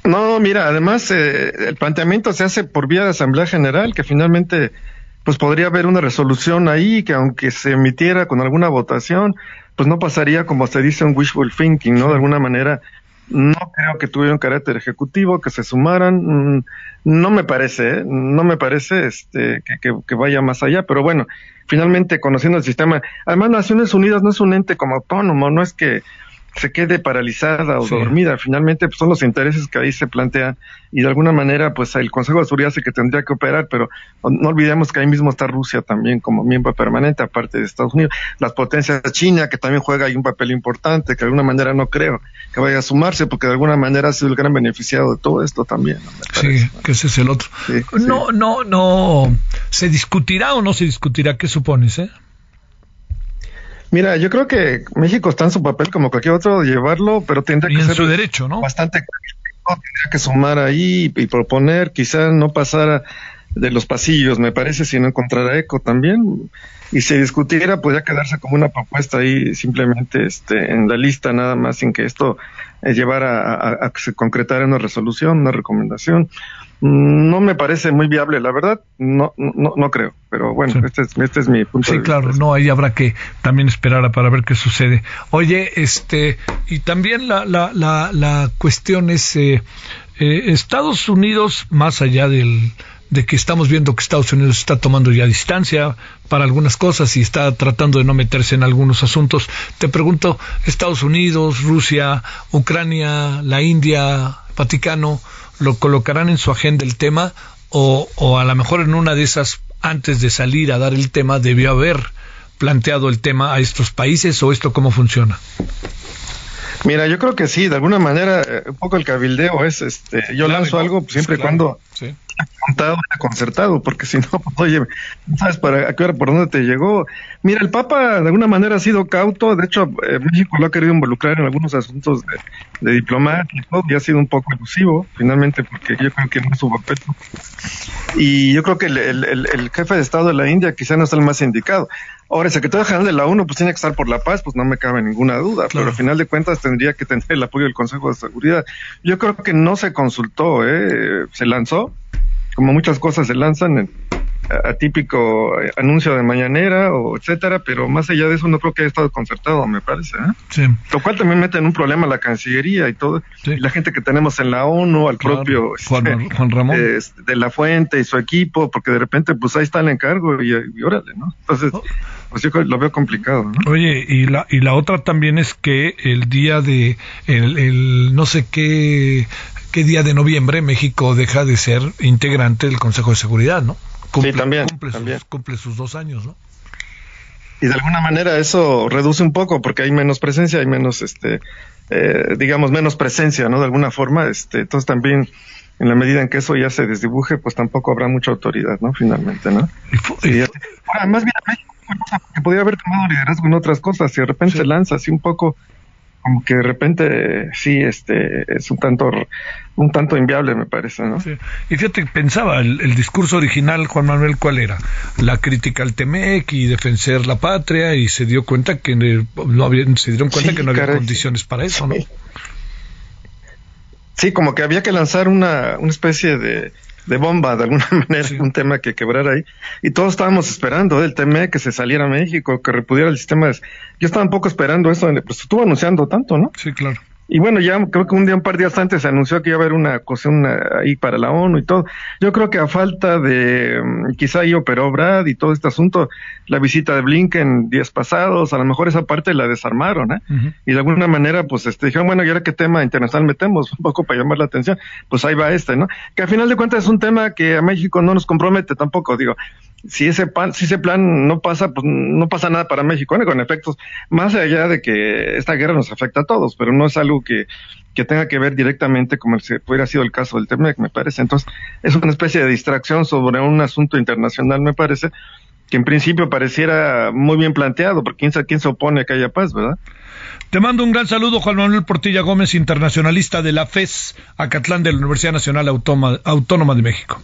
no mira además eh, el planteamiento se hace por vía de asamblea general que finalmente pues podría haber una resolución ahí que aunque se emitiera con alguna votación pues no pasaría como se dice un wishful thinking, ¿no? De alguna manera, no creo que tuviera un carácter ejecutivo, que se sumaran, mm, no me parece, ¿eh? no me parece este, que, que, vaya más allá, pero bueno, finalmente conociendo el sistema, además Naciones Unidas no es un ente como autónomo, no es que se quede paralizada o dormida. Finalmente pues, son los intereses que ahí se plantean y de alguna manera pues el Consejo de Seguridad sí que tendría que operar, pero no olvidemos que ahí mismo está Rusia también como miembro permanente aparte de Estados Unidos, las potencias China que también juega ahí un papel importante, que de alguna manera no creo que vaya a sumarse porque de alguna manera ha sido el gran beneficiado de todo esto también. sí, que ese es el otro. no, no, no, ¿se discutirá o no se discutirá? ¿Qué supones, eh? Mira, yo creo que México está en su papel como cualquier otro llevarlo, pero tendría que ser su derecho, ¿no? Bastante tendría que sumar ahí y proponer, quizá no pasara de los pasillos, me parece, si no encontrara eco también. Y si discutiera, podría quedarse como una propuesta ahí simplemente este, en la lista nada más, sin que esto eh, llevara a, que se concretara una resolución, una recomendación. No me parece muy viable, la verdad, no, no, no creo, pero bueno, este, es, este es mi punto de vista. Sí, claro, no, ahí habrá que también esperar para ver qué sucede. Oye, este, y también la, la, la, la cuestión es, eh, eh, Estados Unidos, más allá del, de que estamos viendo que Estados Unidos está tomando ya distancia para algunas cosas y está tratando de no meterse en algunos asuntos. Te pregunto, Estados Unidos, Rusia, Ucrania, la India, Vaticano, lo colocarán en su agenda el tema o, o a lo mejor en una de esas, antes de salir a dar el tema, debió haber planteado el tema a estos países o esto cómo funciona? Mira, yo creo que sí, de alguna manera, eh, un poco el cabildeo es, este, yo lanzo algo siempre y cuando sí. Contado, concertado, porque si no, pues, oye, no sabes para a qué hora, por dónde te llegó. Mira, el Papa de alguna manera ha sido cauto, de hecho, eh, México lo ha querido involucrar en algunos asuntos de, de y ha sido un poco elusivo, finalmente, porque yo creo que no es su papel. Y yo creo que el, el, el, jefe de Estado de la India quizá no es el más indicado. Ahora, el secretario general de la ONU pues tiene que estar por la paz, pues no me cabe ninguna duda, pero al final de cuentas tendría que tener el apoyo del Consejo de Seguridad. Yo creo que no se consultó, ¿eh? se lanzó, como muchas cosas se lanzan en, atípico eh, anuncio de mañanera o etcétera, pero más allá de eso no creo que haya estado concertado, me parece. ¿eh? Lo cual también mete en un problema la Cancillería y todo, la gente que tenemos en la ONU, al propio Juan, este, Ramón de la Fuente y su equipo, porque de repente pues ahí está el encargo y, órale, ¿no? Entonces, oh. pues yo lo veo complicado. ¿no? Oye, y la y la otra también es que el día de el, el no sé qué qué día de noviembre México deja de ser integrante del Consejo de Seguridad, ¿no? Cumple, sí, también cumple, Sus, cumple sus dos años, ¿no? Y de alguna manera eso reduce un poco porque hay menos presencia, hay menos, este, eh, digamos, menos presencia, ¿no? De alguna forma, este, entonces también en la medida en que eso ya se desdibuje, pues tampoco habrá mucha autoridad, ¿no? Finalmente, ¿no? Y, ahora, más bien México, podría haber tomado liderazgo en otras cosas, y de repente se lanza así un poco como que de repente sí este es un tanto un tanto inviable me parece no sí. y fíjate pensaba el, discurso original Juan Manuel cuál era la crítica al Temec y defender la patria y se dio cuenta que no había se dieron cuenta que no había condiciones para eso no sí como que había que lanzar una una especie de de bomba, de alguna manera, un tema que quebrar ahí. Y todos estábamos esperando el tema que se saliera a México, que repudiera el sistema. De... Yo estaba un poco esperando eso, pues estuvo anunciando tanto, ¿no? Sí, claro. Y bueno, ya creo que un día, un par de días antes se anunció que iba a haber una cosa ahí para la ONU y todo. Yo creo que a falta de, mm, quizá ahí operó Brad y todo este asunto, la visita de Blinken días pasados, a lo mejor esa parte la desarmaron, ¿eh? Y de alguna manera, pues, este, dijeron, bueno, ¿y ahora qué tema internacional metemos? Un poco para llamar la atención. Pues ahí va este, ¿no? Que al final de cuentas es un tema que a México no nos compromete tampoco, digo si ese plan, si ese plan no pasa, pues no pasa nada para México, con efectos, más allá de que esta guerra nos afecta a todos, pero no es algo que, que tenga que ver directamente como si hubiera sido el caso del TEMEC, me parece. Entonces, es una especie de distracción sobre un asunto internacional, me parece, que en principio pareciera muy bien planteado, porque quién, quién se opone a que haya paz, ¿verdad? Te mando un gran saludo, Juan Manuel Portilla Gómez, internacionalista de la FES, Acatlán de la Universidad Nacional Autónoma de México.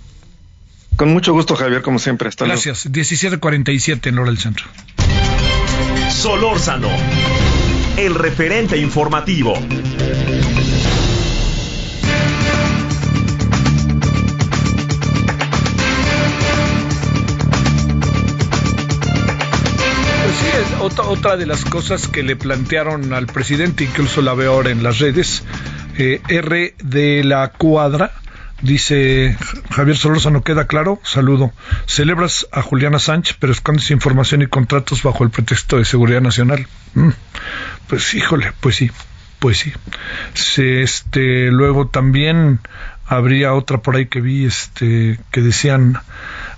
Con mucho gusto, Javier, como siempre. Hasta Gracias. 1747 en hora del centro. Solórzano, el referente informativo. Pues sí, otra de las cosas que le plantearon al presidente, incluso la veo ahora en las redes, eh, R de la cuadra, Dice Javier no queda claro. Saludo. Celebras a Juliana Sánchez, pero escondes información y contratos bajo el pretexto de seguridad nacional. Mm. Pues híjole, pues sí. pues sí. este, luego también habría otra por ahí que vi este que decían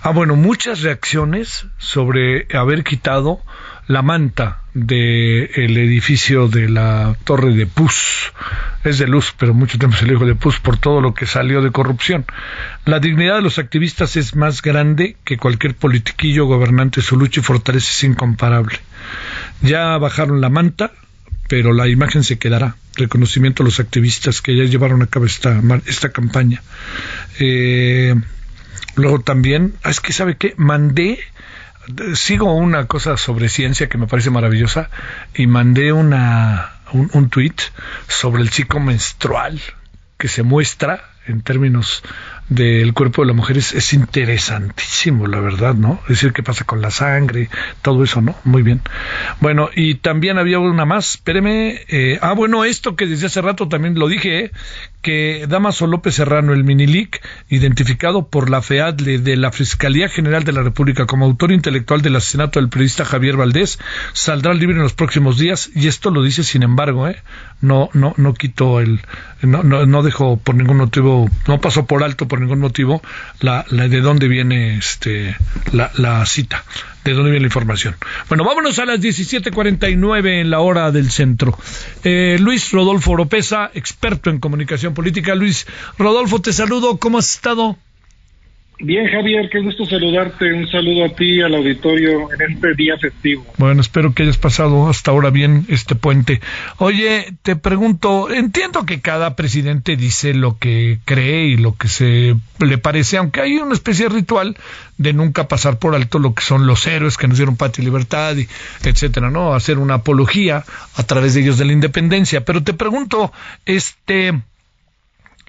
ah bueno muchas reacciones sobre haber quitado la manta del el edificio de la torre de Pus es de luz pero mucho tiempo se le dijo de Pus por todo lo que salió de corrupción la dignidad de los activistas es más grande que cualquier politiquillo gobernante su lucha y fortaleza es incomparable ya bajaron la manta pero la imagen se quedará. Reconocimiento a los activistas que ya llevaron a cabo esta, esta campaña. Eh, luego también, ah, es que sabe qué, mandé, sigo una cosa sobre ciencia que me parece maravillosa y mandé una, un, un tweet sobre el chico menstrual que se muestra en términos del cuerpo de la mujer es, interesantísimo, la verdad, ¿no? Es decir, qué pasa con la sangre, todo eso, ¿no? Muy bien. Bueno, y también había una más, espéreme. Eh, ah, bueno, esto que desde hace rato también lo dije, que Damaso López Serrano, el Minilic, identificado por la FEADLE de la Fiscalía General de la República como autor intelectual del asesinato del periodista Javier Valdés, saldrá libre en los próximos días, y esto lo dice sin embargo, ¿eh? No, no, no quitó el, no, no, no dejó por ningún motivo, no pasó por alto por ningún motivo la, la de dónde viene este la, la cita de dónde viene la información. Bueno, vámonos a las 17:49 en la hora del centro. Eh, Luis Rodolfo Oropesa, experto en comunicación política. Luis Rodolfo, te saludo. ¿Cómo has estado? Bien, Javier, qué gusto saludarte. Un saludo a ti, al auditorio, en este día festivo. Bueno, espero que hayas pasado hasta ahora bien este puente. Oye, te pregunto, entiendo que cada presidente dice lo que cree y lo que se le parece, aunque hay una especie de ritual de nunca pasar por alto lo que son los héroes que nos dieron patria y libertad, y etcétera, ¿no? Hacer una apología a través de ellos de la independencia. Pero te pregunto, este,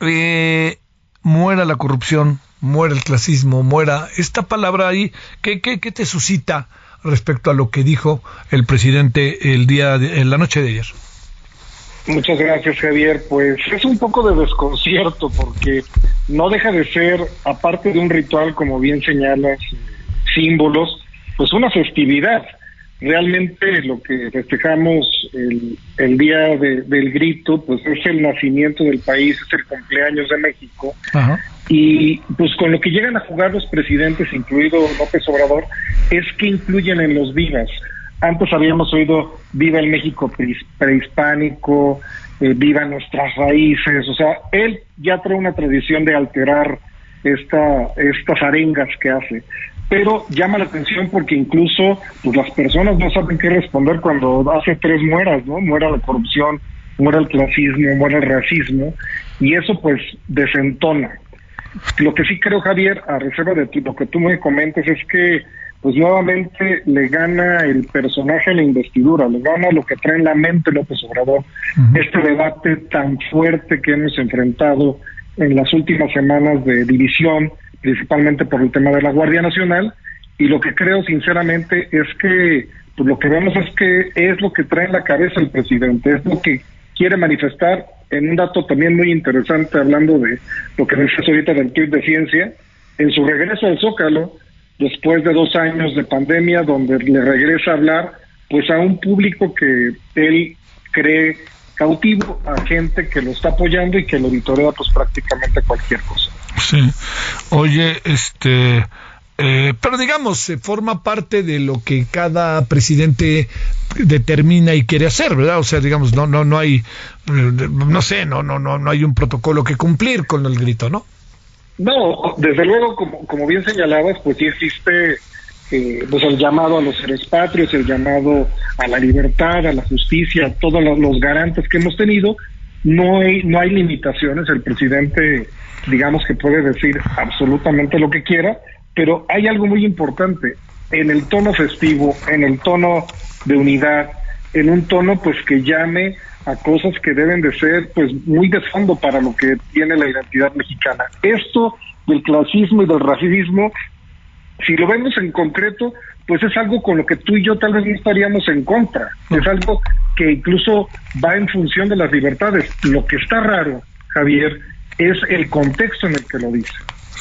eh, muera la corrupción, muera el clasismo, muera esta palabra ahí, ¿qué, qué, qué te suscita respecto a lo que dijo el presidente el día de, en la noche de ayer? Muchas gracias, Javier. Pues es un poco de desconcierto porque no deja de ser, aparte de un ritual, como bien señalas, símbolos, pues una festividad. Realmente lo que festejamos el, el día del grito, pues es el nacimiento del país, es el cumpleaños de México. Y pues con lo que llegan a jugar los presidentes, incluido López Obrador, es que incluyen en los vivas. Antes habíamos oído viva el México prehispánico, eh, viva nuestras raíces, o sea, él ya trae una tradición de alterar esta, estas arengas que hace. Pero llama la atención porque incluso pues, las personas no saben qué responder cuando hace tres mueras, ¿no? Muera la corrupción, muera el clasismo, muera el racismo, y eso pues desentona. Lo que sí creo, Javier, a reserva de lo que tú me comentes, es que pues nuevamente le gana el personaje a la investidura, le gana lo que trae en la mente López Obrador, este debate tan fuerte que hemos enfrentado en las últimas semanas de división, principalmente por el tema de la Guardia Nacional, y lo que creo sinceramente es que pues lo que vemos es que es lo que trae en la cabeza el presidente, es lo que quiere manifestar en un dato también muy interesante, hablando de lo que decías ahorita del tweet de ciencia, en su regreso al Zócalo, después de dos años de pandemia, donde le regresa a hablar pues a un público que él cree cautivo, a gente que lo está apoyando y que lo auditorea pues prácticamente cualquier cosa. Sí. Oye, este eh, pero digamos, se forma parte de lo que cada presidente determina y quiere hacer, ¿verdad? O sea, digamos, no, no, no hay, eh, no sé, no, no, no, no hay un protocolo que cumplir con el grito, ¿no? No, desde luego, como, como bien señalabas, pues sí existe eh, pues el llamado a los seres patrios, el llamado a la libertad, a la justicia, todos los, los garantes que hemos tenido. No hay, no hay limitaciones, el presidente, digamos que puede decir absolutamente lo que quiera, pero hay algo muy importante, en el tono festivo, en el tono de unidad, en un tono pues que llame a cosas que deben de ser pues muy de fondo para lo que tiene la identidad mexicana. Esto del clasismo y del racismo, si lo vemos en concreto, pues es algo con lo que tú y yo tal vez no estaríamos en contra. Es algo que incluso va en función de las libertades. Lo que está raro, Javier, es el contexto en el que lo dice.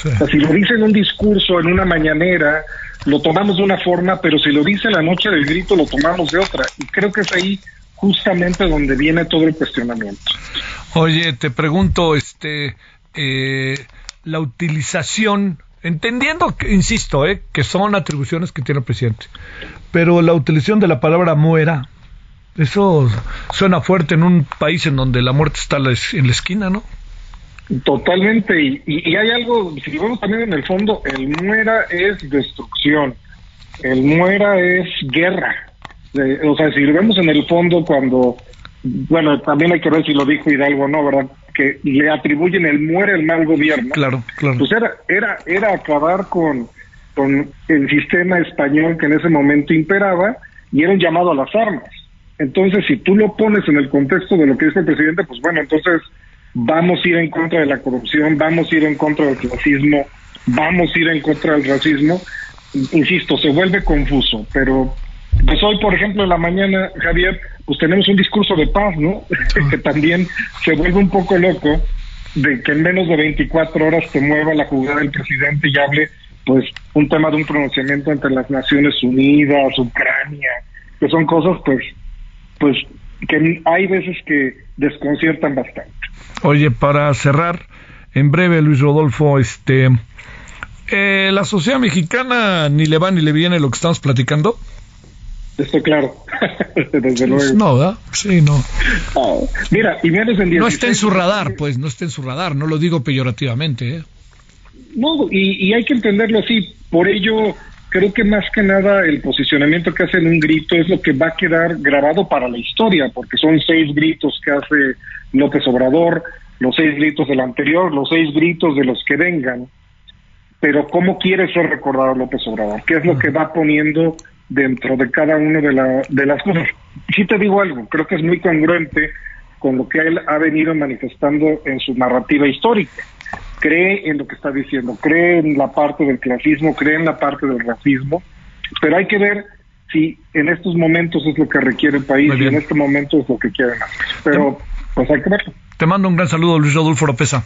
O sea, si lo dice en un discurso, en una mañanera, lo tomamos de una forma, pero si lo dice la noche del grito, lo tomamos de otra. Y creo que es ahí justamente donde viene todo el cuestionamiento. Oye, te pregunto, este, eh, la utilización, entendiendo, insisto, eh, que son atribuciones que tiene el presidente, pero la utilización de la palabra muera, eso suena fuerte en un país en donde la muerte está en la esquina, ¿no? Totalmente, y, hay algo, si vemos también en el fondo, el muera es destrucción, el muera es guerra. o sea, si lo vemos en el fondo cuando, bueno, también hay que ver si lo dijo Hidalgo o no, ¿verdad? Que le atribuyen el muera el mal gobierno. Claro, claro. Pues era, era, era acabar con, con el sistema español que en ese momento imperaba y era un llamado a las armas. Entonces, si tú lo pones en el contexto de lo que dice el presidente, pues bueno, entonces vamos a ir en contra de la corrupción, vamos a ir en contra del clasismo, vamos a ir en contra del racismo. Insisto, se vuelve confuso, pero pues hoy, por ejemplo, en la mañana, Javier, pues tenemos un discurso de paz, ¿no? que también se vuelve un poco loco de que en menos de 24 horas se mueva la jugada del presidente y hable, pues, un tema de un pronunciamiento entre las Naciones Unidas, Ucrania, que son cosas, pues, pues, que hay veces que desconciertan bastante. Oye, para cerrar, en breve, Luis Rodolfo, este, eh, ¿la sociedad mexicana ni le va ni le viene lo que estamos platicando? Estoy claro, desde luego. No, ¿verdad? Sí, no. Ah, mira, y en No está en su radar, pues, no está en su radar, no lo digo peyorativamente, ¿eh? No, y, y hay que entenderlo así, por ello creo que más que nada el posicionamiento que hace en un grito es lo que va a quedar grabado para la historia, porque son seis gritos que hace López Obrador, los seis gritos del anterior, los seis gritos de los que vengan. Pero ¿cómo quiere ser recordado López Obrador? ¿Qué es lo que va poniendo dentro de cada una de, la, de las cosas? Si te digo algo, creo que es muy congruente con lo que él ha venido manifestando en su narrativa histórica cree en lo que está diciendo, cree en la parte del clasismo, cree en la parte del racismo, pero hay que ver si en estos momentos es lo que requiere el país y en este momento es lo que quieren hacer. Pero pues hay que verlo. Te mando un gran saludo, Luis Rodolfo Lopeza.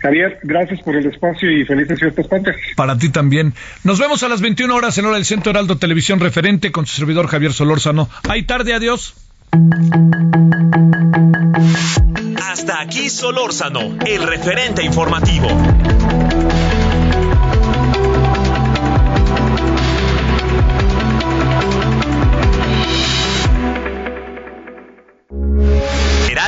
Javier, gracias por el espacio y felices fiestas patrias. Para ti también. Nos vemos a las 21 horas en hora del Centro Heraldo Televisión Referente con su servidor Javier Solórzano. Hay tarde, adiós. Hasta aquí Solórzano, el referente informativo.